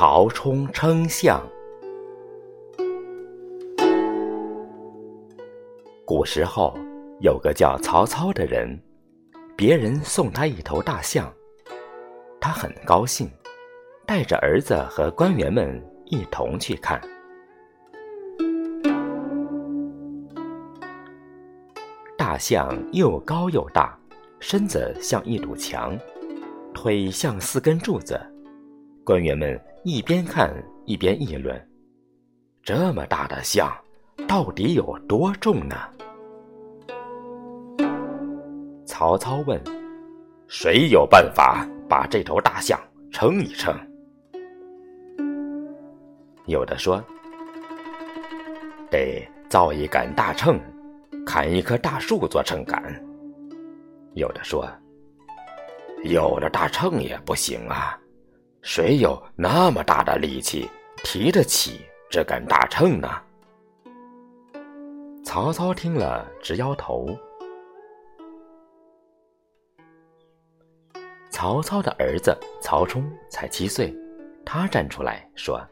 曹冲称象。古时候，有个叫曹操的人，别人送他一头大象，他很高兴，带着儿子和官员们一同去看。大象又高又大，身子像一堵墙，腿像四根柱子。官员们一边看一边议论：“这么大的象，到底有多重呢？”曹操问：“谁有办法把这头大象称一称？”有的说：“得造一杆大秤，砍一棵大树做秤杆。”有的说：“有了大秤也不行啊。”谁有那么大的力气提得起这杆大秤呢？曹操听了直摇头。曹操的儿子曹冲才七岁，他站出来说：“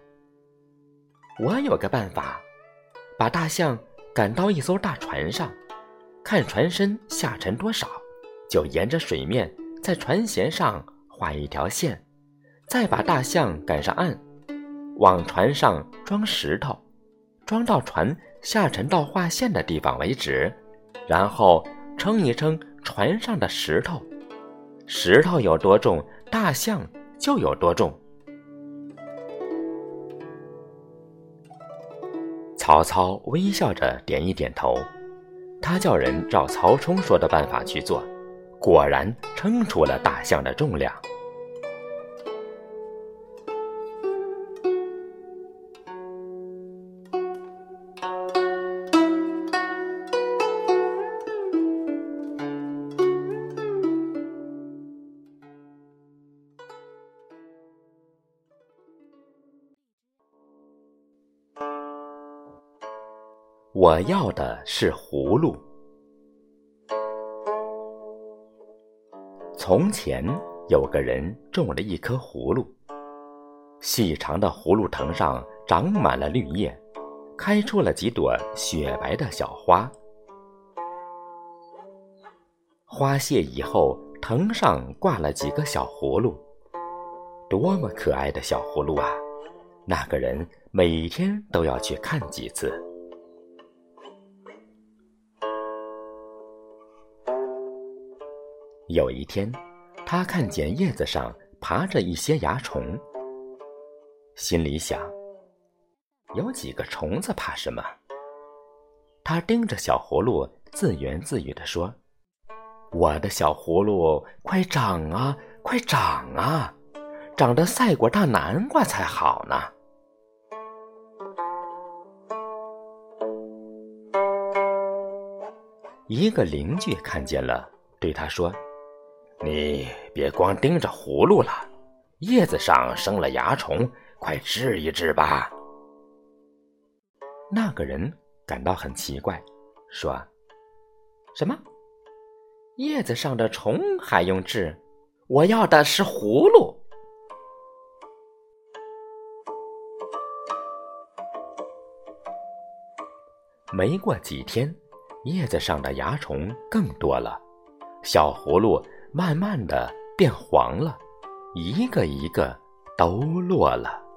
我有个办法，把大象赶到一艘大船上，看船身下沉多少，就沿着水面在船舷上画一条线。”再把大象赶上岸，往船上装石头，装到船下沉到划线的地方为止，然后称一称船上的石头，石头有多重，大象就有多重。曹操微笑着点一点头，他叫人照曹冲说的办法去做，果然称出了大象的重量。我要的是葫芦。从前有个人种了一棵葫芦，细长的葫芦藤上长满了绿叶，开出了几朵雪白的小花。花谢以后，藤上挂了几个小葫芦，多么可爱的小葫芦啊！那个人每天都要去看几次。有一天，他看见叶子上爬着一些蚜虫，心里想：有几个虫子怕什么？他盯着小葫芦，自言自语地说：“我的小葫芦，快长啊，快长啊，长得赛过大南瓜才好呢。”一个邻居看见了，对他说。你别光盯着葫芦了，叶子上生了蚜虫，快治一治吧。那个人感到很奇怪，说：“什么？叶子上的虫还用治？我要的是葫芦。”没过几天，叶子上的蚜虫更多了，小葫芦。慢慢的变黄了，一个一个都落了。